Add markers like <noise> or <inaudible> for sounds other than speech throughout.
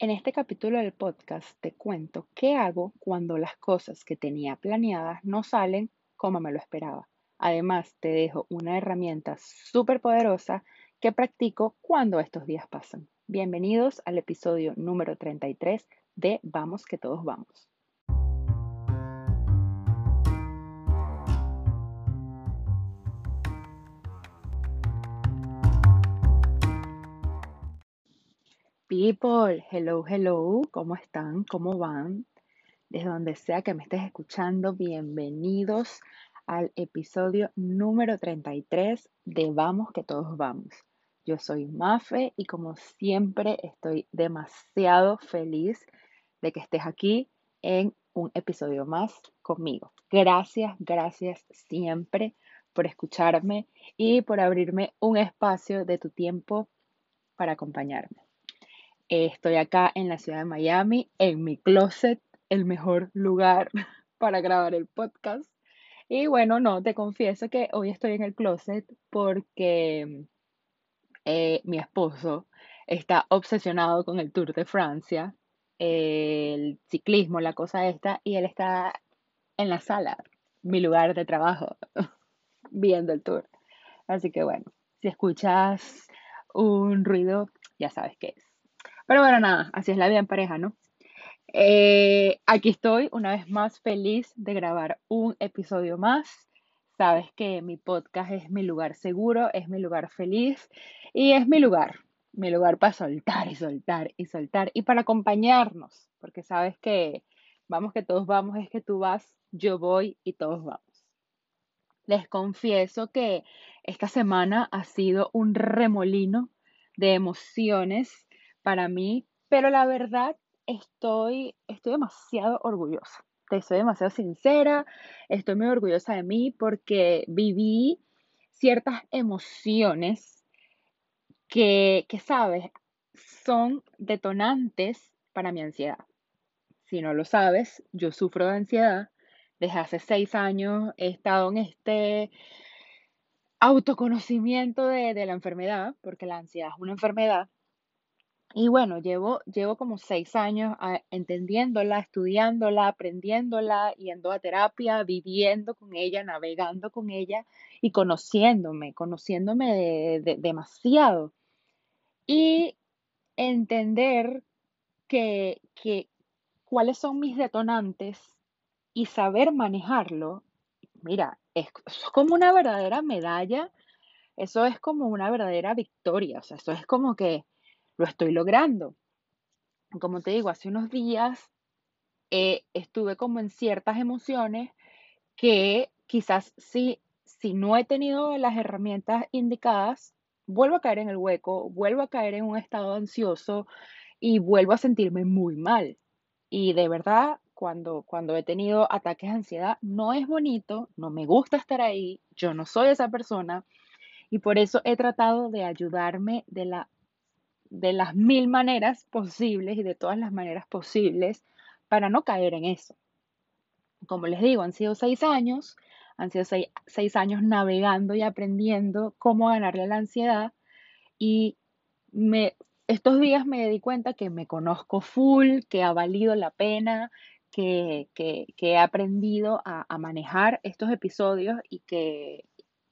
En este capítulo del podcast te cuento qué hago cuando las cosas que tenía planeadas no salen como me lo esperaba. Además, te dejo una herramienta súper poderosa que practico cuando estos días pasan. Bienvenidos al episodio número 33 de Vamos que todos vamos. People, hello, hello, ¿cómo están? ¿Cómo van? Desde donde sea que me estés escuchando, bienvenidos al episodio número 33 de Vamos que todos vamos. Yo soy Mafe y como siempre estoy demasiado feliz de que estés aquí en un episodio más conmigo. Gracias, gracias siempre por escucharme y por abrirme un espacio de tu tiempo para acompañarme. Estoy acá en la ciudad de Miami, en mi closet, el mejor lugar <laughs> para grabar el podcast. Y bueno, no, te confieso que hoy estoy en el closet porque eh, mi esposo está obsesionado con el Tour de Francia, el ciclismo, la cosa esta, y él está en la sala, mi lugar de trabajo, <laughs> viendo el tour. Así que bueno, si escuchas un ruido, ya sabes qué es. Pero bueno, nada, así es la vida en pareja, ¿no? Eh, aquí estoy una vez más feliz de grabar un episodio más. Sabes que mi podcast es mi lugar seguro, es mi lugar feliz y es mi lugar, mi lugar para soltar y soltar y soltar y para acompañarnos, porque sabes que vamos que todos vamos, es que tú vas, yo voy y todos vamos. Les confieso que esta semana ha sido un remolino de emociones para mí, pero la verdad estoy, estoy demasiado orgullosa. Te soy demasiado sincera, estoy muy orgullosa de mí porque viví ciertas emociones que, que, sabes, son detonantes para mi ansiedad. Si no lo sabes, yo sufro de ansiedad. Desde hace seis años he estado en este autoconocimiento de, de la enfermedad, porque la ansiedad es una enfermedad. Y bueno, llevo, llevo como seis años ah, entendiéndola, estudiándola, aprendiéndola, yendo a terapia, viviendo con ella, navegando con ella y conociéndome, conociéndome demasiado. Y entender que, que cuáles son mis detonantes y saber manejarlo, mira, es, es como una verdadera medalla, eso es como una verdadera victoria, o sea, eso es como que lo estoy logrando. Como te digo, hace unos días eh, estuve como en ciertas emociones que quizás si, si no he tenido las herramientas indicadas, vuelvo a caer en el hueco, vuelvo a caer en un estado ansioso y vuelvo a sentirme muy mal. Y de verdad, cuando, cuando he tenido ataques de ansiedad, no es bonito, no me gusta estar ahí, yo no soy esa persona y por eso he tratado de ayudarme de la de las mil maneras posibles y de todas las maneras posibles para no caer en eso. Como les digo, han sido seis años, han sido seis, años navegando y aprendiendo cómo ganarle a la ansiedad y me, estos días me di cuenta que me conozco full, que ha valido la pena, que, he aprendido a, a, manejar estos episodios y que,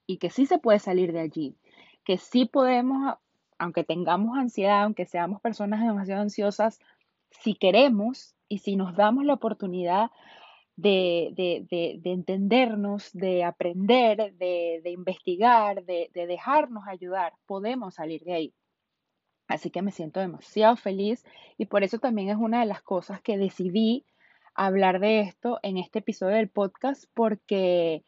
y que sí se puede salir de allí, que sí podemos aunque tengamos ansiedad, aunque seamos personas demasiado ansiosas, si queremos y si nos damos la oportunidad de, entendernos, de aprender, de, investigar, de, dejarnos ayudar, podemos salir de ahí. Así que me siento demasiado feliz y por eso también es una de las cosas que decidí hablar de esto en este episodio del podcast porque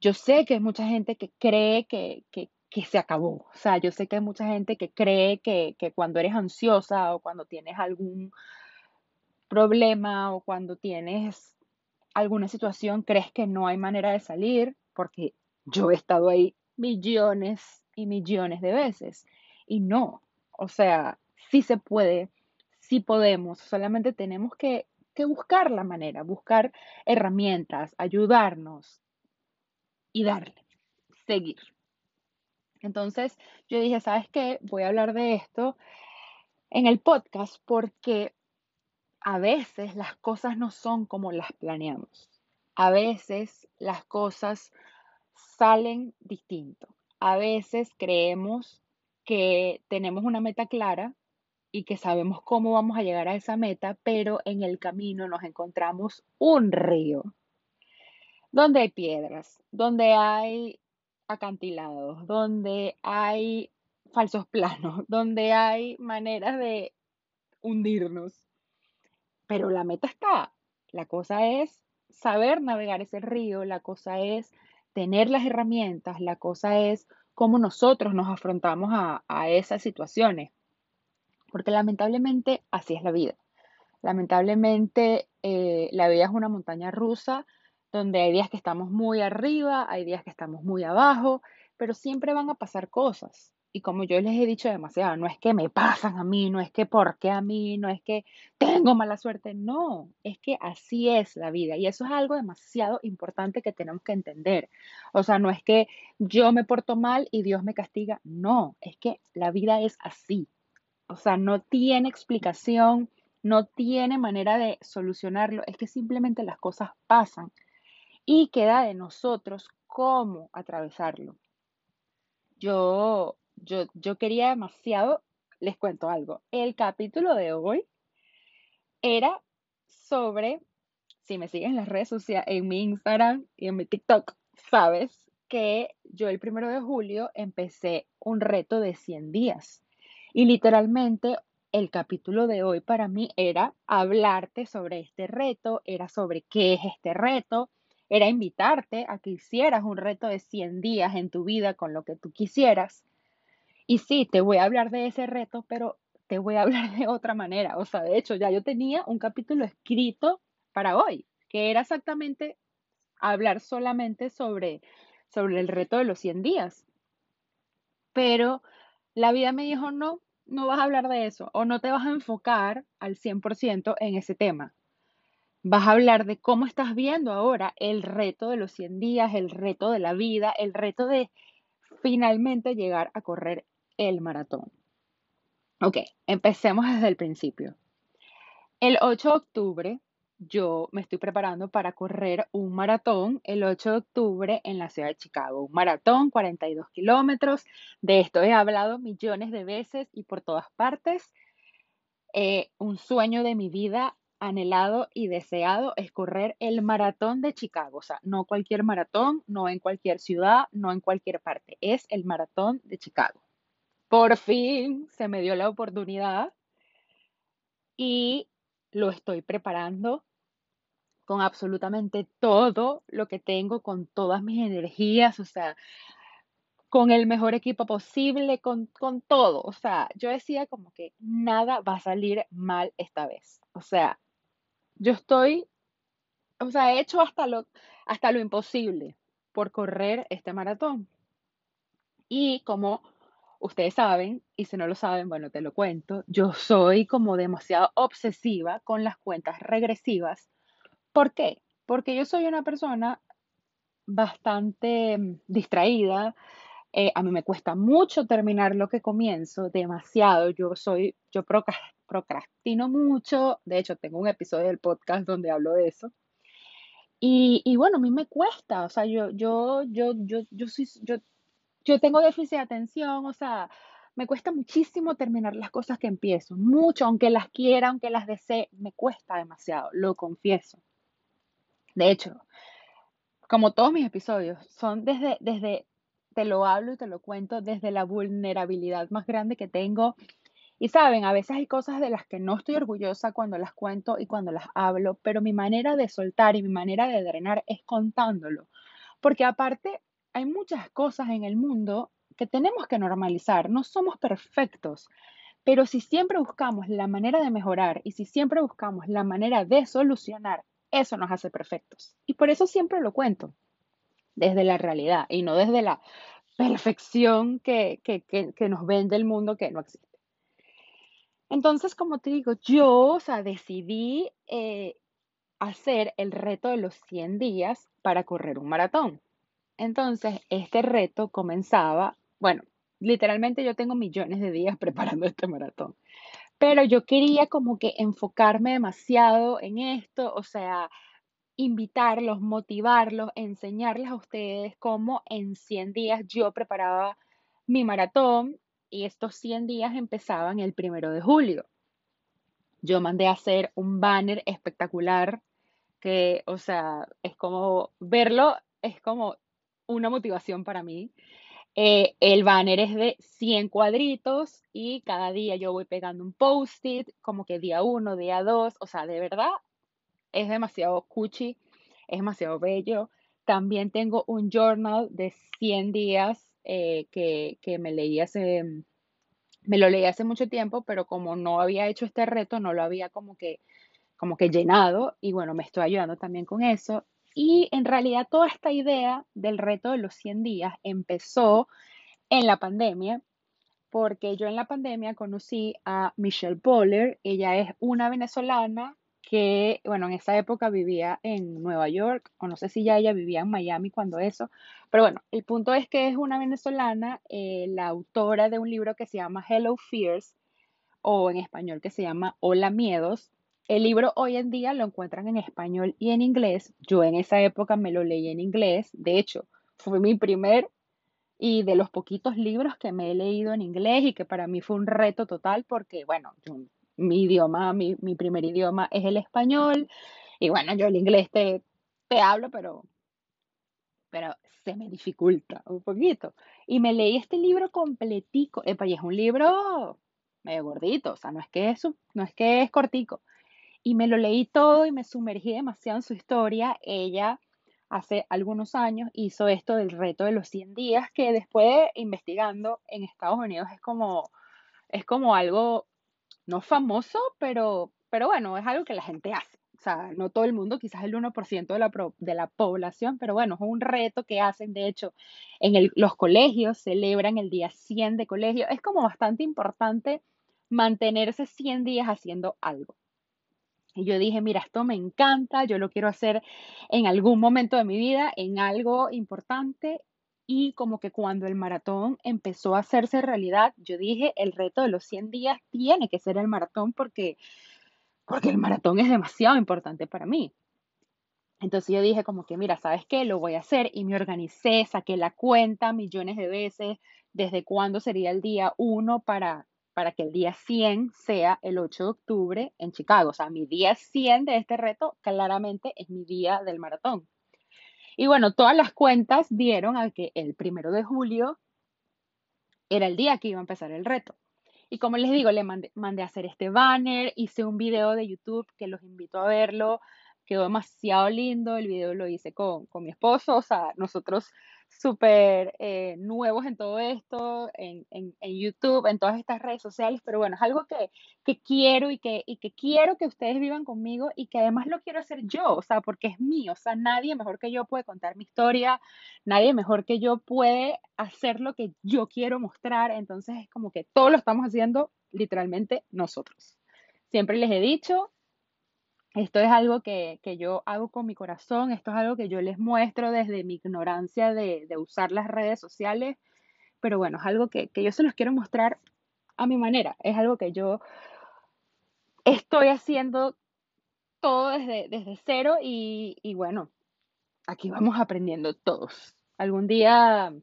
yo sé que hay mucha gente que cree que, que se acabó. O sea, yo sé que hay mucha gente que cree que, cuando eres ansiosa o cuando tienes algún problema o cuando tienes alguna situación, crees que no hay manera de salir, porque yo he estado ahí millones y millones de veces. Y no, o sea, sí se puede, sí podemos, solamente tenemos que, que buscar la manera, buscar herramientas, ayudarnos y darle, seguir. Entonces yo dije, ¿sabes qué? Voy a hablar de esto en el podcast porque a veces las cosas no son como las planeamos. A veces las cosas salen distinto. A veces creemos que tenemos una meta clara y que sabemos cómo vamos a llegar a esa meta, pero en el camino nos encontramos un río donde hay piedras, donde hay acantilados, donde hay falsos planos, <laughs> donde hay maneras de hundirnos. Pero la meta está. La cosa es saber navegar ese río, la cosa es tener las herramientas, la cosa es cómo nosotros nos afrontamos a, esas situaciones. Porque lamentablemente así es la vida. Lamentablemente eh, la vida es una montaña rusa donde hay días que estamos muy arriba, hay días que estamos muy abajo, pero siempre van a pasar cosas. Y como yo les he dicho demasiado, no es que me pasan a mí, no es que porque a mí, no es que tengo mala suerte, no, es que así es la vida. Y eso es algo demasiado importante que tenemos que entender. O sea, no es que yo me porto mal y Dios me castiga, no, es que la vida es así. O sea, no tiene explicación, no tiene manera de solucionarlo, es que simplemente las cosas pasan y queda de nosotros cómo atravesarlo. Yo yo, quería demasiado, les cuento algo. El capítulo de hoy era sobre, si me siguen en las redes sociales, en mi Instagram y en mi TikTok, sabes que yo el primero de julio empecé un reto de 100 días. Y literalmente el capítulo de hoy para mí era hablarte sobre este reto, era sobre qué es este reto, era invitarte a que hicieras un reto de 100 días en tu vida con lo que tú quisieras. Y sí, te voy a hablar de ese reto, pero te voy a <laughs> hablar de otra manera. O sea, de hecho, ya yo tenía un capítulo escrito para hoy, que era exactamente hablar solamente sobre, sobre el reto de los 100 días. Pero la vida me dijo, no, no vas a hablar de eso o no te vas a enfocar al 100% en ese tema. Vas a hablar de cómo estás viendo ahora el reto de los 100 días, el reto de la vida, el reto de finalmente llegar a correr el maratón. Ok, empecemos desde el principio. El 8 de octubre yo me estoy preparando para correr un maratón el 8 de octubre en la ciudad de Chicago. Un maratón, 42 kilómetros. De esto he hablado millones de veces y por todas partes. Eh, un sueño de mi vida anhelado y deseado es correr el maratón de Chicago. O sea, no cualquier maratón, no en cualquier ciudad, no en cualquier parte. Es el maratón de Chicago. Por fin se me dio la oportunidad y lo estoy preparando con absolutamente todo lo que tengo, con todas mis energías, o sea, con el mejor equipo posible, con, con todo. O sea, yo decía como que nada va a salir mal esta vez. O sea, yo estoy, o sea, he hecho hasta lo, hasta lo imposible por correr este maratón. Y como ustedes saben, y si no lo saben, bueno, te lo cuento, yo soy como demasiado obsesiva con las cuentas regresivas. ¿Por qué? Porque yo soy una persona bastante mm, distraída. Eh, a mí me cuesta mucho terminar lo que comienzo, demasiado. Yo soy, yo procrastino mucho. De hecho, tengo un episodio del podcast donde hablo de eso. Y, y bueno, a mí me cuesta, o sea, yo, yo, yo, yo, yo, soy, yo yo tengo déficit de atención, o sea, me cuesta muchísimo terminar las cosas que empiezo, mucho, aunque las quiera, aunque las desee, me cuesta demasiado, lo confieso. De hecho, como todos mis episodios, son desde, desde, te lo hablo y te lo cuento, desde la vulnerabilidad más grande que tengo. Y saben, a veces hay cosas de las que no estoy orgullosa cuando las cuento y cuando las hablo, pero mi manera de soltar y mi manera de drenar es contándolo. Porque aparte, hay muchas cosas en el mundo que tenemos que normalizar. No somos perfectos, pero si siempre buscamos la manera de mejorar y si siempre buscamos la manera de solucionar, eso nos hace perfectos. Y por eso siempre lo cuento, desde la realidad y no desde la perfección que, nos vende el mundo que no existe. Entonces, como te digo, yo, o decidí eh, hacer el reto de los 100 días para correr un maratón. Entonces, este reto comenzaba, bueno, literalmente yo tengo millones de días <laughs> preparando este maratón, pero yo quería como que enfocarme demasiado en esto, o sea, invitarlos, motivarlos, enseñarles a ustedes cómo en 100 días yo preparaba mi maratón y estos 100 días empezaban el primero de julio. Yo mandé a hacer un banner espectacular que, o sea, es como verlo, es como una motivación para mí. Eh, el banner es de 100 cuadritos y cada día yo voy pegando un post-it, como que día uno, día dos, o sea, de verdad es demasiado cuchi, es demasiado bello. También tengo un journal de 100 días eh, que, que me leí hace, me lo leí hace mucho tiempo, pero como no había hecho este reto, no lo había como que, como que llenado y bueno, me estoy ayudando también con eso. Y en realidad toda esta idea del reto de los 100 días empezó en la pandemia, porque yo en la pandemia conocí a Michelle Poller, ella es una venezolana que, bueno, en esa época vivía en Nueva York, o no sé si ya ella vivía en Miami cuando eso, pero bueno, el punto es que es una venezolana, eh, la autora de un libro que se llama Hello Fears, o en español que se llama Hola Miedos. El libro hoy en día lo encuentran en español y en inglés. Yo en esa época me lo leí en inglés. De hecho, fue mi primer y de los poquitos libros que me he leído en inglés y que para mí fue un reto total porque, bueno, yo mi idioma, mi, mi primer idioma es el español. Y bueno, yo el inglés te, te hablo, pero, pero se me dificulta un poquito. Y me leí este libro completico. Epa, y es un libro medio gordito, o sea, no es que es, no es que es cortico. Y me lo leí todo y me sumergí demasiado en su historia. Ella hace algunos años hizo esto del reto de los 100 días, que después investigando en Estados Unidos es como, es como algo no famoso, pero, pero bueno, es algo que la gente hace. O sea, no todo el mundo, quizás el 1% de la, de la población, pero bueno, es un reto que hacen. De hecho, en los colegios celebran el día 100 de colegio. Es como bastante importante mantenerse 100 días haciendo algo. Y yo dije, mira, esto me encanta, yo lo quiero hacer en algún momento de mi vida, en algo importante y como que cuando el maratón empezó a hacerse realidad, yo dije, el reto de los 100 días tiene que ser el maratón porque, porque el maratón es demasiado importante para mí. Entonces yo dije como que, mira, ¿sabes qué? Lo voy a hacer y me organicé, saqué la cuenta millones de veces, desde cuándo sería el día 1 para, para que el día 100 sea el 8 de octubre en Chicago. O sea, mi día 100 de este reto claramente es mi día del maratón. Y bueno, todas las cuentas dieron a que el primero de julio era el día que iba a empezar el reto. Y como les digo, le mandé, mandé a hacer este banner, hice un video de YouTube que los invito a verlo, quedó demasiado lindo, el video lo hice con, con mi esposo, o sea, nosotros súper eh, nuevos en todo esto, en, en, en, YouTube, en todas estas redes sociales, pero bueno, es algo que, que quiero y que, y que quiero que ustedes vivan conmigo y que además lo quiero hacer yo, o sea, porque es mío, o sea, nadie mejor que yo puede contar mi historia, nadie mejor que yo puede hacer lo que yo quiero mostrar, entonces es como que todo lo estamos haciendo literalmente nosotros. Siempre les he dicho, esto es algo que, yo hago con mi corazón, esto es algo que yo les muestro desde mi ignorancia de, usar las redes sociales, pero bueno, es algo que, yo se los quiero mostrar a mi manera, es algo que yo estoy haciendo todo desde, desde cero y, y bueno, aquí vamos aprendiendo todos. Algún día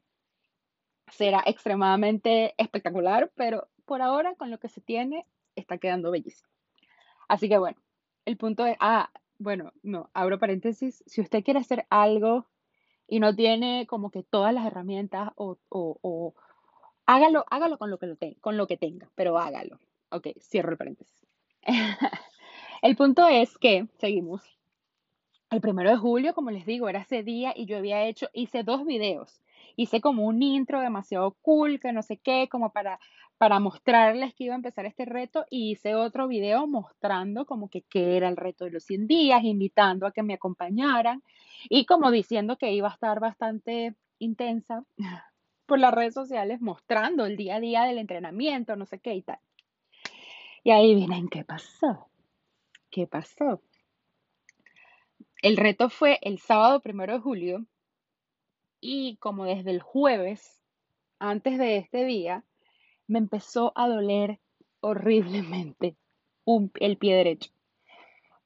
será extremadamente espectacular, pero por ahora con lo que se tiene está quedando bellísimo. Así que bueno, el punto es, ah, bueno, no, abro paréntesis, si usted quiere hacer algo y no tiene como que todas las herramientas o, o, hágalo, hágalo con lo que lo con lo que tenga, pero hágalo. Ok, cierro el paréntesis. <laughs> el punto es que, seguimos, el primero de julio, como les digo, era ese día y yo había hecho, hice dos videos. Hice como un intro demasiado cool, que no sé qué, como para para mostrarles que iba a empezar este reto y hice otro video mostrando como que qué era el reto de los 100 días, invitando a que me acompañaran y como diciendo que iba a estar bastante intensa <laughs> por las redes sociales, mostrando el día a día del entrenamiento, no sé qué y tal. Y ahí vienen, ¿qué pasó? ¿Qué pasó? El reto fue el sábado primero de julio y como desde el jueves, antes de este día, me empezó a doler horriblemente el pie derecho.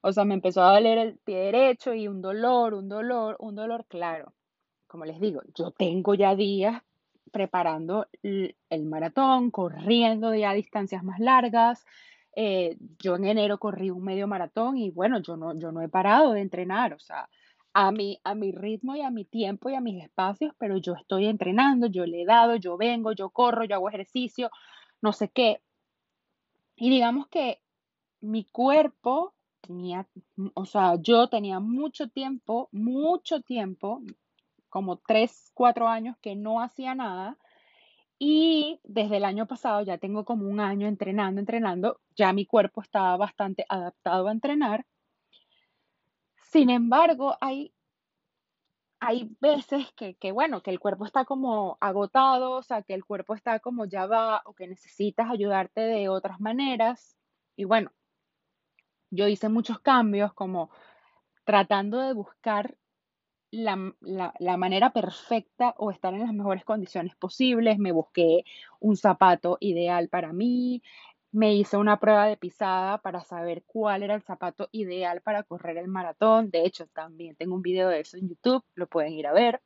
O sea, me empezó a doler el pie derecho y un dolor, un dolor, un dolor, claro. Como les digo, yo tengo ya días preparando el, maratón, corriendo ya distancias más largas. Eh, yo en enero corrí un medio maratón y bueno, yo no, yo no he parado de entrenar, o sea, a mi, a mi ritmo y a mi tiempo y a mis espacios, pero yo estoy entrenando, yo le he dado, yo vengo, yo corro, yo hago ejercicio, no sé qué. Y digamos que mi cuerpo tenía, o sea, yo tenía mucho tiempo, mucho tiempo, como tres, cuatro años que no hacía nada. Y desde el año pasado, ya tengo como un año entrenando, entrenando, ya mi cuerpo estaba bastante adaptado a entrenar. Sin embargo, hay, hay veces que, que, bueno, que el cuerpo está como agotado, o sea, que el cuerpo está como ya va, o que necesitas ayudarte de otras maneras. Y bueno, yo hice muchos cambios como tratando de buscar la, la, manera perfecta o estar en las mejores condiciones posibles. Me busqué un zapato ideal para mí, me hice una prueba de pisada para saber cuál era el zapato ideal para correr el maratón. De hecho, también tengo un video de eso en YouTube, lo pueden ir a ver.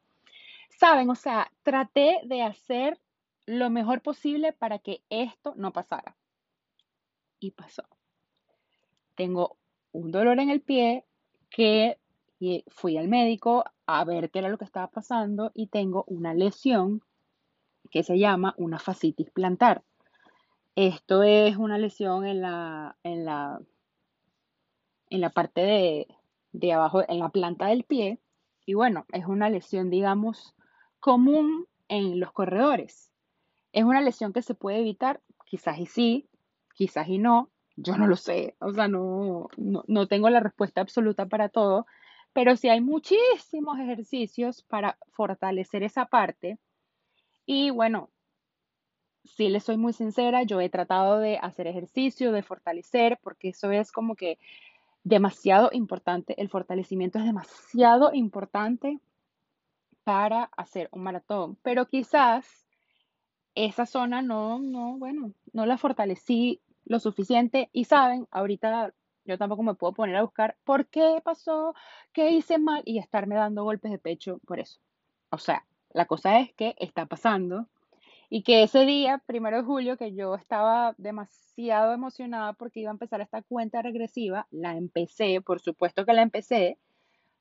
Saben, o sea, traté de hacer lo mejor posible para que esto no pasara. Y pasó tengo un dolor en el pie que fui al médico a ver qué era lo que estaba pasando y tengo una lesión que se llama una fascitis plantar. Esto es una lesión en la, en la, en la parte de, de abajo, en la planta del pie. Y bueno, es una lesión, digamos, común en los corredores. Es una lesión que se puede evitar, quizás y sí, quizás y no. Yo no lo sé, o sea, no, no, tengo la respuesta absoluta para todo, pero sí hay muchísimos ejercicios para fortalecer esa parte. Y bueno, si les soy muy sincera, yo he tratado de hacer ejercicio, de fortalecer, porque eso es como que demasiado importante. El fortalecimiento es demasiado importante para hacer un maratón, pero quizás esa zona no, no, bueno, no la fortalecí lo suficiente y saben, ahorita yo tampoco me puedo poner a buscar por qué pasó, qué hice mal y estarme dando golpes de pecho por eso. O sea, la cosa es que está pasando y que ese día, primero de julio, que yo estaba demasiado emocionada porque iba a empezar esta cuenta regresiva, la empecé, por supuesto que la empecé,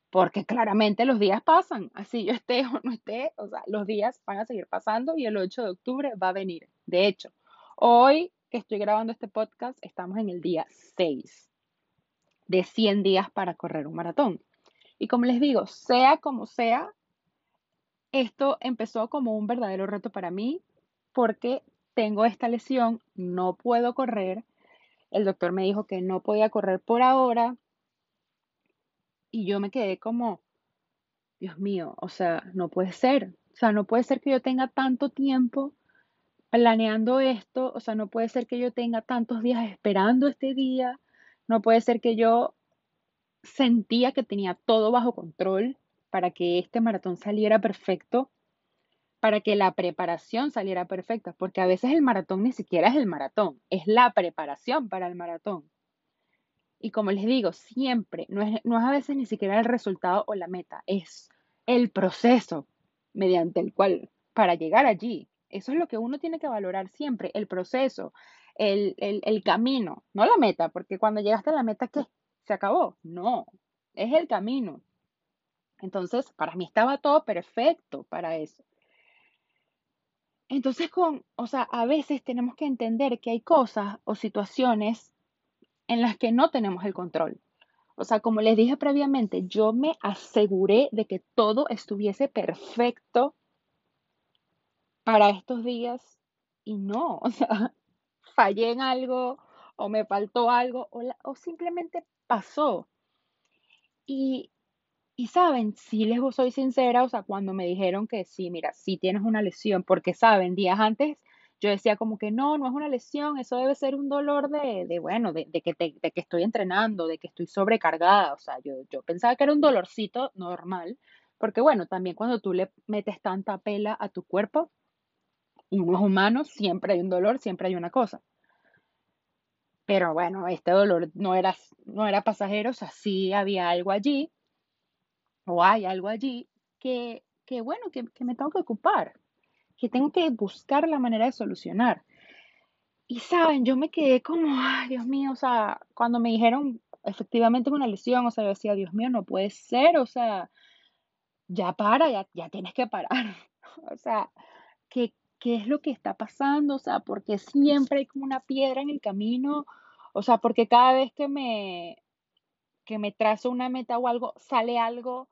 porque claramente los días pasan, así yo esté <laughs> o no esté, o sea, los días van a seguir pasando y el 8 de octubre va a venir. De hecho, hoy que estoy grabando este podcast, estamos en el día 6 de 100 días para correr un maratón. Y como les digo, sea como sea, esto empezó como un verdadero reto para mí porque tengo esta lesión, no puedo correr. El doctor me dijo que no podía correr por ahora y yo me quedé como, Dios mío, o sea, no puede ser. O sea, no puede ser que yo tenga tanto tiempo planeando esto, o sea, no puede ser que yo tenga tantos días esperando este día, no puede ser que yo sentía que tenía todo bajo control para que este maratón saliera perfecto, para que la preparación saliera perfecta, porque a veces el maratón ni siquiera es el maratón, es la preparación para el maratón. Y como les digo, siempre, no es, no es a veces ni siquiera el resultado o la meta, es el proceso mediante el cual, para llegar allí, eso es lo que uno tiene que valorar siempre, el proceso, el, camino, no la meta, porque cuando llegaste a la meta, ¿qué? ¿Se acabó? No, es el camino. Entonces, para mí estaba todo perfecto para eso. Entonces, con, o sea, a veces tenemos que entender que hay cosas o situaciones en las que no tenemos el control. O sea, como les dije previamente, yo me aseguré de que todo estuviese perfecto para estos días y no, <laughs> o sea, fallé en algo o me faltó algo o, simplemente pasó. Y, y saben, si les soy sincera, o sea, cuando me dijeron que sí, mira, sí tienes una lesión, porque saben, días antes yo decía como que no, no es una lesión, eso debe ser un dolor de, de bueno, de, que de que estoy entrenando, de que estoy sobrecargada, o sea, yo, yo pensaba que era un dolorcito normal, porque bueno, también cuando tú le metes tanta pela a tu cuerpo, uno es humano, siempre hay un dolor, siempre hay una cosa. Pero bueno, este dolor no era, no era pasajero, o sea, sí había algo allí, o hay algo allí, que, que bueno, que, que me tengo que ocupar, que tengo que buscar la manera de solucionar. Y saben, yo me quedé como, ay, Dios mío, o sea, cuando me dijeron efectivamente una lesión, o sea, yo decía, Dios mío, no puede ser, o sea, ya para, ya, ya tienes que parar. <laughs> O sea, ¿qué, qué es lo que está pasando? O sea, porque siempre hay como una piedra en el camino. O sea, porque cada vez que me, que me trazo una meta o algo, sale algo.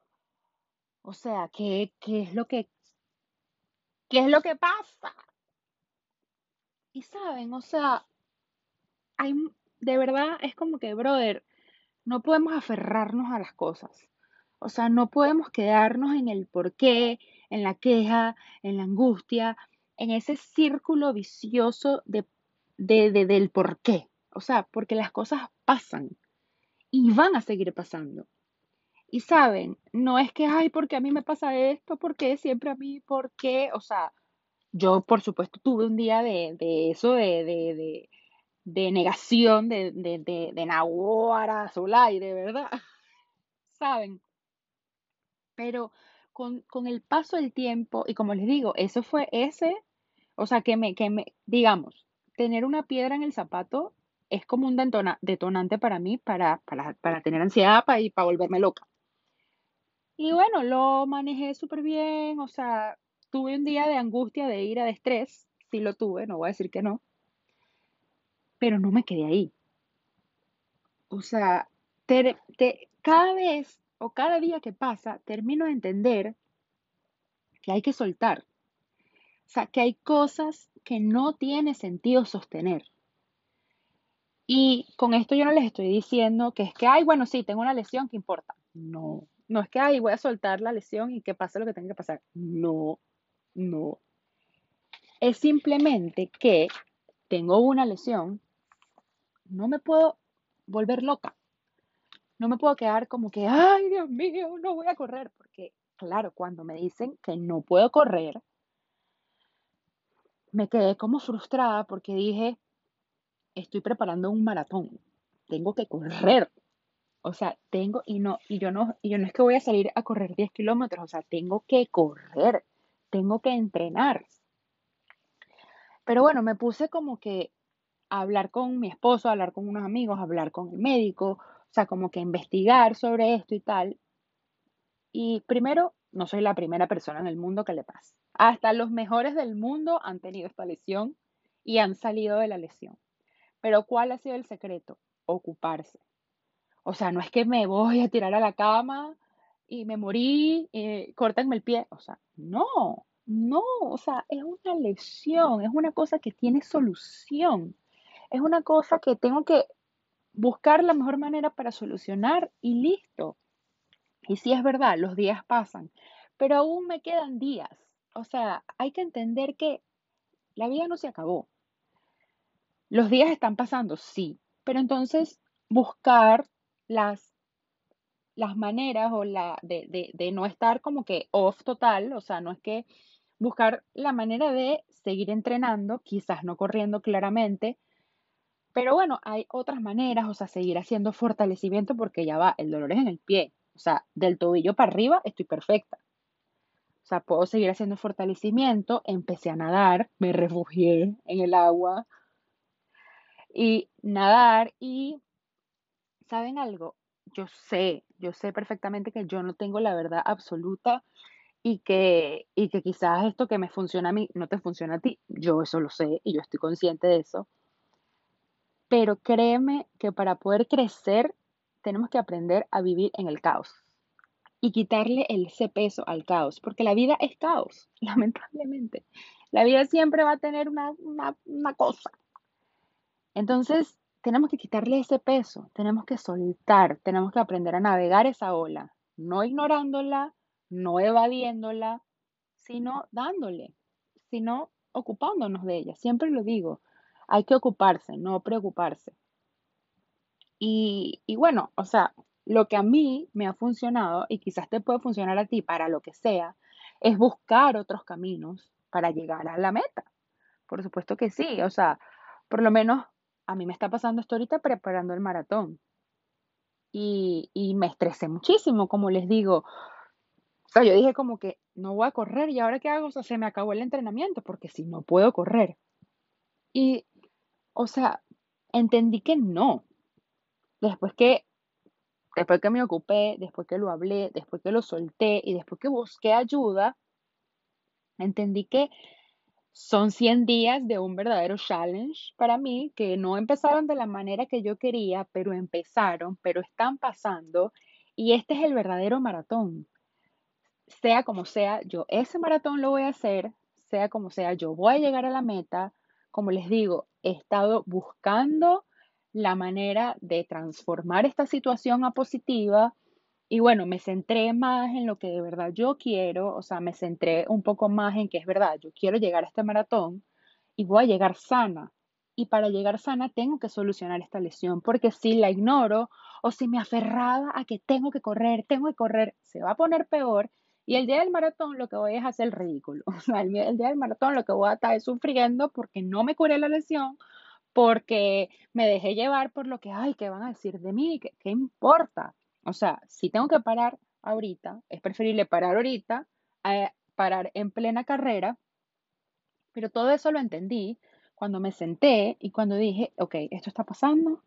O sea, ¿qué, qué es lo que, qué es lo que pasa? Y saben, o sea, hay, de verdad es como que, brother, no podemos aferrarnos a las cosas. O sea, no podemos quedarnos en el porqué, en la queja, en la angustia, en ese círculo vicioso de, de, de- del porqué. O sea, porque las cosas pasan y van a seguir pasando. Y saben, no es que, ay, porque a mí me pasa esto, porque siempre a mí, ¿por qué? O sea, yo por supuesto tuve un día de, de eso, de, de, de, de negación, de, de, de, de Naguará, Zulay, de verdad, <laughs> ¿saben? Pero con, con el paso del tiempo, y como les digo, eso fue ese, o sea, que me, que me, digamos, tener una piedra en el zapato es como un detona- detonante para mí, para, para, para tener ansiedad para, y para volverme loca. Y bueno, lo manejé súper bien, o sea, tuve un día de angustia, de ira, de estrés, sí lo tuve, no voy a decir que no, pero no me quedé ahí. O sea, ter- te- cada vez o cada día que pasa, termino de entender que hay que soltar. O sea, que hay cosas que no tiene sentido sostener. Y con esto yo no les estoy diciendo que es que, ay, bueno, sí, tengo una lesión, ¿qué importa? No, no es que, ay, voy a soltar la lesión y que pase lo que tenga que pasar. No, no. Es simplemente que tengo una lesión, no me puedo volver loca. No me puedo quedar como que, ay, Dios mío, no voy a correr. Porque, claro, cuando me dicen que no puedo correr, me quedé como frustrada porque dije, estoy preparando un maratón, tengo que correr. O sea, tengo, y no, y yo no, y yo no es que voy a salir a correr 10 kilómetros, o sea, tengo que correr, tengo que entrenar. Pero bueno, me puse como que a hablar con mi esposo, a hablar con unos amigos, a hablar con el médico, o sea, como que investigar sobre esto y tal. Y primero, no soy la primera persona en el mundo que le pasa. Hasta los mejores del mundo han tenido esta lesión y han salido de la lesión. Pero ¿cuál ha sido el secreto? Ocuparse. O sea, no es que me voy a tirar a la cama y me morí, eh, córtenme el pie. O sea, no, no, o sea, es una lesión, es una cosa que tiene solución, es una cosa que tengo que buscar la mejor manera para solucionar y listo. Y sí es verdad, los días pasan, pero aún me quedan días. O sea, hay que entender que la vida no se acabó. Los días están pasando, sí, pero entonces buscar las, las maneras o la de, de, de no estar como que off total, o sea, no es que buscar la manera de seguir entrenando, quizás no corriendo claramente, pero bueno, hay otras maneras, o sea, seguir haciendo fortalecimiento porque ya va, el dolor es en el pie, o sea, del tobillo para arriba estoy perfecta. O sea, puedo seguir haciendo fortalecimiento, empecé a nadar, me refugié en el agua y nadar y, ¿saben algo? Yo sé, yo sé perfectamente que yo no tengo la verdad absoluta y que, y que quizás esto que me funciona a mí no te funciona a ti. Yo eso lo sé y yo estoy consciente de eso. Pero créeme que para poder crecer tenemos que aprender a vivir en el caos y quitarle ese peso al caos, porque la vida es caos, <laughs> lamentablemente. La vida siempre va a tener una, una, una cosa. Entonces, tenemos que quitarle ese peso, tenemos que soltar, tenemos que aprender a navegar esa ola, no ignorándola, no evadiéndola, sino dándole, sino ocupándonos de ella. Siempre lo digo, hay que ocuparse, no preocuparse. Y, y bueno, o sea, lo que a mí me ha funcionado y quizás te puede funcionar a ti para lo que sea, es buscar otros caminos para llegar a la meta. Por supuesto que sí, o sea, por lo menos a mí me está pasando esto ahorita preparando el maratón. Y, y me estresé muchísimo, como les digo. O sea, yo dije como que no voy a correr y ahora qué hago, o sea, se me acabó el entrenamiento porque si no puedo correr. Y, o sea, entendí que no. Después que, después que me ocupé, después que lo hablé, después que lo solté y después que busqué ayuda, entendí que son 100 días de un verdadero challenge para mí, que no empezaron de la manera que yo quería, pero empezaron, pero están pasando. Y este es el verdadero maratón. Sea como sea, yo ese maratón lo voy a hacer, sea como sea, yo voy a llegar a la meta. Como les digo, he estado buscando la manera de transformar esta situación a positiva y bueno, me centré más en lo que de verdad yo quiero, o sea, me centré un poco más en que es verdad, yo quiero llegar a este maratón y voy a llegar sana. Y para llegar sana tengo que solucionar esta lesión, porque si la ignoro o si me aferraba a que tengo que correr, tengo que correr, se va a poner peor. Y el día del maratón lo que voy es hacer el ridículo. <laughs> O sea, el, día del maratón lo que voy a estar es sufriendo porque no me curé la lesión, porque me dejé llevar por lo que, ay, ¿qué van a decir de mí? ¿Qué, qué importa? O sea, si tengo que parar ahorita, es preferible parar ahorita a parar en plena carrera, pero todo eso lo entendí cuando me senté y cuando dije, ok, esto está pasando,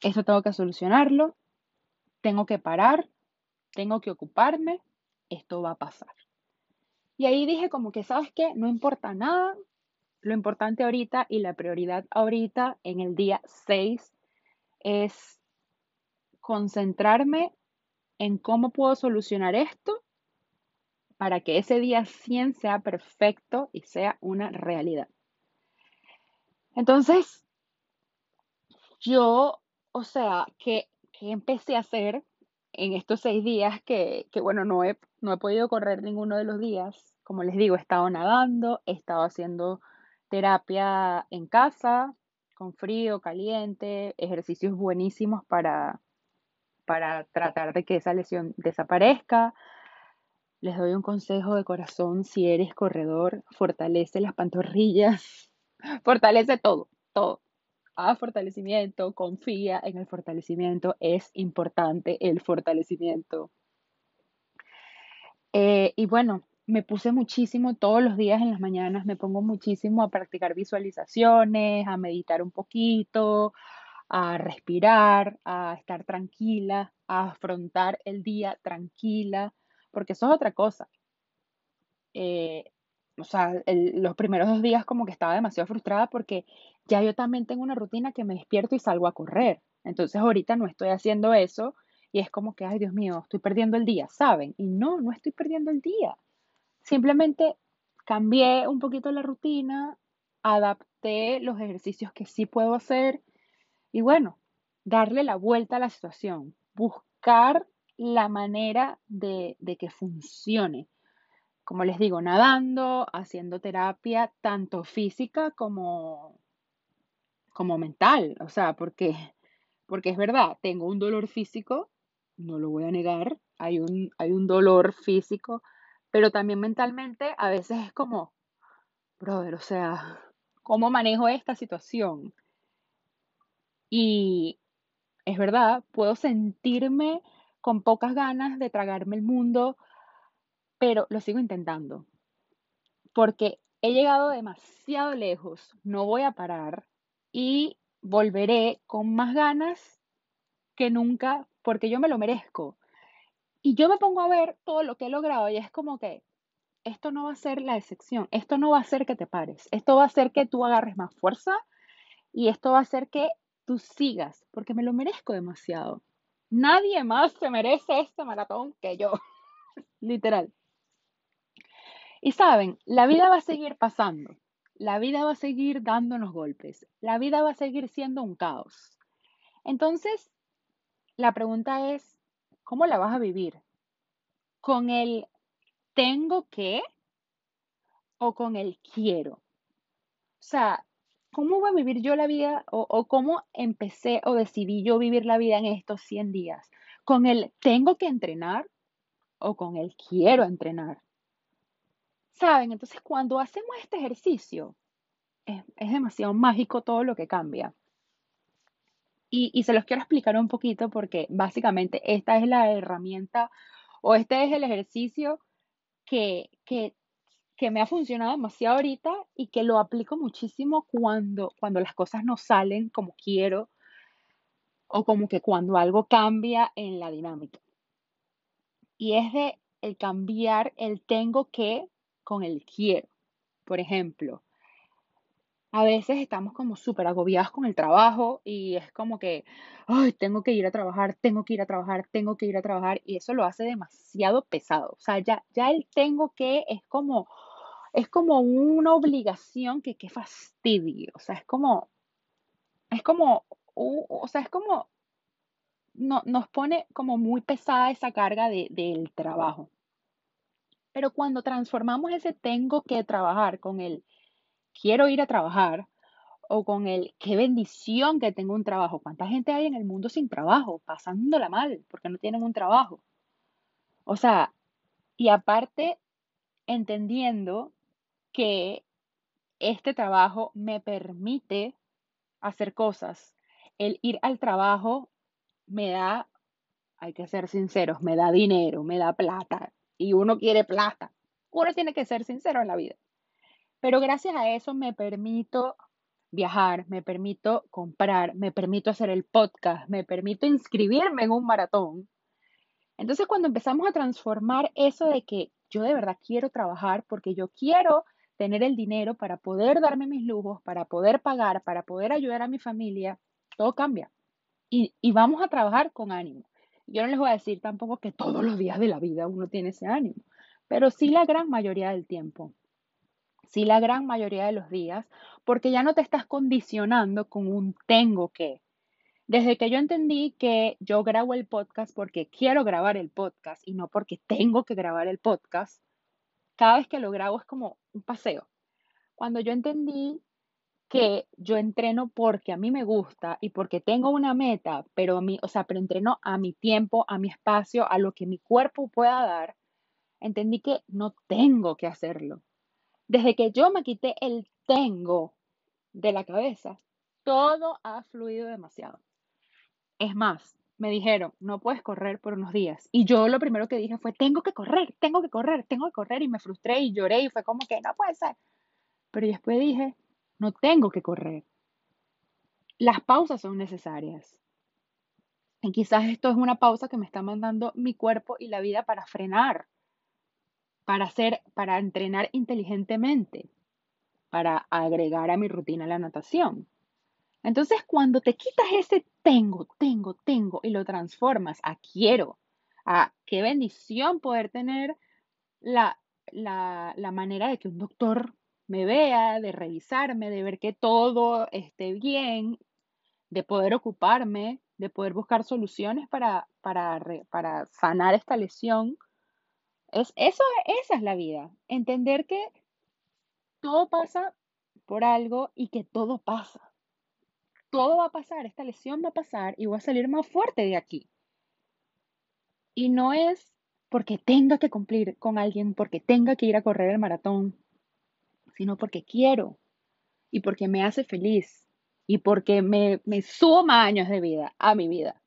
esto tengo que solucionarlo, tengo que parar, tengo que ocuparme, esto va a pasar. Y ahí dije como que, ¿sabes qué? No importa nada, lo importante ahorita y la prioridad ahorita en el día 6 es concentrarme en cómo puedo solucionar esto para que ese día 100 sea perfecto y sea una realidad. Entonces, yo, o sea, que, empecé a hacer en estos seis días que, bueno, no he, no he podido correr ninguno de los días. Como les digo, he estado nadando, he estado haciendo terapia en casa, con frío, caliente, ejercicios buenísimos para, para tratar de que esa lesión desaparezca. Les doy un consejo de corazón, si eres corredor, fortalece las pantorrillas, <laughs> fortalece todo, todo. Haz fortalecimiento, confía en el fortalecimiento, es importante el fortalecimiento. Eh, y bueno, me puse muchísimo todos los días en las mañanas, me pongo muchísimo a practicar visualizaciones, a meditar un poquito, a respirar, a estar tranquila, a afrontar el día tranquila, porque eso es otra cosa. Eh, o sea, los primeros dos días como que estaba demasiado frustrada porque ya yo también tengo una rutina que me despierto y salgo a correr. Entonces ahorita no estoy haciendo eso y es como que, ay Dios mío, estoy perdiendo el día, ¿saben? Y no, no estoy perdiendo el día. Simplemente cambié un poquito la rutina, adapté los ejercicios que sí puedo hacer y bueno, darle la vuelta a la situación, buscar la manera de, que funcione. Como les digo, nadando, haciendo terapia, tanto física como, como mental. O sea, porque, porque es verdad, tengo un dolor físico, no lo voy a negar, hay un, hay un dolor físico, pero también mentalmente a veces es como, brother, o sea, ¿cómo manejo esta situación? Y es verdad, puedo sentirme con pocas ganas de tragarme el mundo, pero lo sigo intentando. Porque he llegado demasiado lejos, no voy a parar y volveré con más ganas que nunca porque yo me lo merezco. Y yo me pongo a ver todo lo que he logrado y es como que esto no va a ser la excepción, esto no va a hacer que te pares, esto va a hacer que tú agarres más fuerza y esto va a hacer que tú sigas, porque me lo merezco demasiado. Nadie más se merece este maratón que yo, <laughs> literal. Y saben, la vida va a seguir pasando, la vida va a seguir dándonos golpes, la vida va a seguir siendo un caos. Entonces, la pregunta es, ¿cómo la vas a vivir? ¿Con el tengo que o con el quiero? O sea, ¿cómo voy a vivir yo la vida o, cómo empecé o decidí yo vivir la vida en estos 100 días? ¿Con el tengo que entrenar o con el quiero entrenar? ¿Saben? Entonces, cuando hacemos este ejercicio, es, demasiado mágico todo lo que cambia. Y, se los quiero explicar un poquito porque básicamente esta es la herramienta o este es el ejercicio que, que, que me ha funcionado demasiado ahorita y que lo aplico muchísimo cuando, cuando las cosas no salen como quiero o como que cuando algo cambia en la dinámica. Y es de el cambiar el tengo que con el quiero. Por ejemplo, a veces estamos como súper agobiados con el trabajo y es como que, ay, tengo que ir a trabajar, tengo que ir a trabajar, tengo que ir a trabajar y eso lo hace demasiado pesado. O sea, ya, ya el tengo que es como, es como una obligación que qué fastidio. O sea, es como, es como, o sea, es como, no, nos pone como muy pesada esa carga de, del trabajo. Pero cuando transformamos ese tengo que trabajar con el quiero ir a trabajar o con el qué bendición que tengo un trabajo. ¿Cuánta gente hay en el mundo sin trabajo, pasándola mal porque no tienen un trabajo? O sea, y aparte entendiendo que este trabajo me permite hacer cosas. El ir al trabajo me da, hay que ser sinceros, me da dinero, me da plata y uno quiere plata. Uno tiene que ser sincero en la vida. Pero gracias a eso me permito viajar, me permito comprar, me permito hacer el podcast, me permito inscribirme en un maratón. Entonces cuando empezamos a transformar eso de que yo de verdad quiero trabajar porque yo quiero tener el dinero para poder darme mis lujos, para poder pagar, para poder ayudar a mi familia, todo cambia. Y, y vamos a trabajar con ánimo. Yo no les voy a decir tampoco que todos los días de la vida uno tiene ese ánimo, pero sí la gran mayoría del tiempo sí la gran mayoría de los días, porque ya no te estás condicionando con un tengo que. Desde que yo entendí que yo grabo el podcast porque quiero grabar el podcast y no porque tengo que grabar el podcast, cada vez que lo grabo es como un paseo. Cuando yo entendí que yo entreno porque a mí me gusta y porque tengo una meta, pero a mí, o sea, pero entreno a mi tiempo, a mi espacio, a lo que mi cuerpo pueda dar, entendí que no tengo que hacerlo. Desde que yo me quité el tengo de la cabeza, todo ha fluido demasiado. Es más, me dijeron, no puedes correr por unos días. Y yo lo primero que dije fue, tengo que correr, tengo que correr, tengo que correr. Y me frustré y lloré y fue como que no puede ser. Pero después dije, no tengo que correr. Las pausas son necesarias. Y quizás esto es una pausa que me está mandando mi cuerpo y la vida para frenar para hacer, para entrenar inteligentemente, para agregar a mi rutina la natación. Entonces, cuando te quitas ese tengo, tengo, tengo y lo transformas a quiero, a qué bendición poder tener la, la, la manera de que un doctor me vea, de revisarme, de ver que todo esté bien, de poder ocuparme, de poder buscar soluciones para, para, para sanar esta lesión es, eso, esa es la vida. Entender que todo pasa por algo y que todo pasa. Todo va a pasar, esta lesión va a pasar y voy a salir más fuerte de aquí. Y no es porque tenga que cumplir con alguien, porque tenga que ir a correr el maratón, sino porque quiero y porque me hace feliz y porque me, me suma años de vida a mi vida.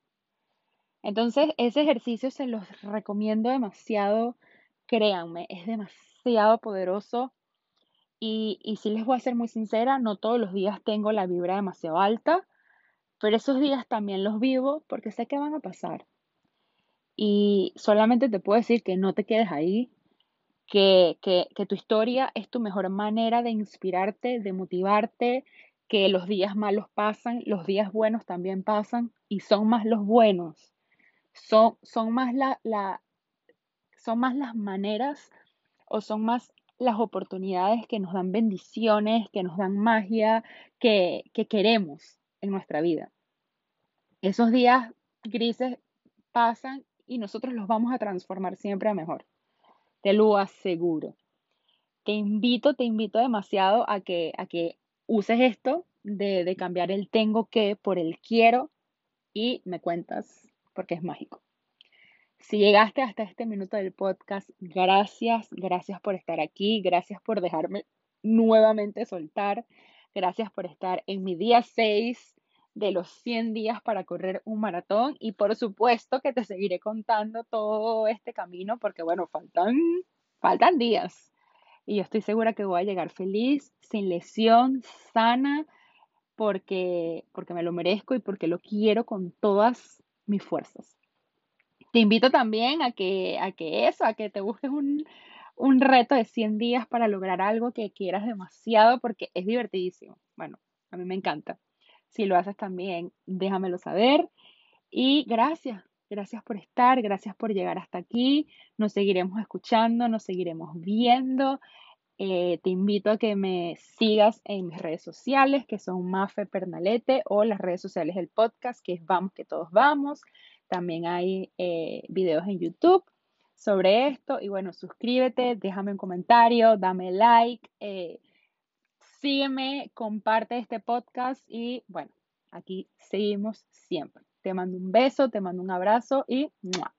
Entonces, ese ejercicio se los recomiendo demasiado créanme, es demasiado poderoso. Y, y si les voy a ser muy sincera, no todos los días tengo la vibra demasiado alta, pero esos días también los vivo porque sé que van a pasar. Y solamente te puedo decir que no te quedes ahí, que, que, que, tu historia es tu mejor manera de inspirarte, de motivarte, que los días malos pasan, los días buenos también pasan y son más los buenos, son, son más la, la, son más las maneras o son más las oportunidades que nos dan bendiciones, que nos dan magia, que, queremos en nuestra vida. Esos días grises pasan y nosotros los vamos a transformar siempre a mejor. Te lo aseguro. Te invito, te invito demasiado a que, a que uses esto de, de cambiar el tengo que por el quiero y me cuentas porque es mágico. Si llegaste hasta este minuto del podcast, gracias, gracias por estar aquí, gracias por dejarme nuevamente soltar, Gracias por estar en mi día 6 de los 100 días para correr un maratón y por supuesto que te seguiré contando todo este camino porque bueno, faltan, faltan días y yo estoy segura que voy a llegar feliz, sin lesión, sana, porque, porque me lo merezco y porque lo quiero con todas mis fuerzas. Te invito también a que, a que eso, a que te busques un, un reto de 100 días para lograr algo que quieras demasiado porque es divertidísimo. Bueno, a mí me encanta. Si lo haces también, déjamelo saber. Y gracias, gracias por estar, gracias por llegar hasta aquí. Nos seguiremos escuchando, nos seguiremos viendo. Eh, te invito a que me sigas en mis redes sociales, que son Mafe Pernalete, o las redes sociales del podcast, que es Vamos que todos vamos. También hay eh, videos en YouTube sobre esto. Y bueno, suscríbete, déjame un comentario, dame like, eh, sígueme, comparte este podcast y bueno, aquí seguimos siempre. Te mando un beso, te mando un abrazo y ¡mua!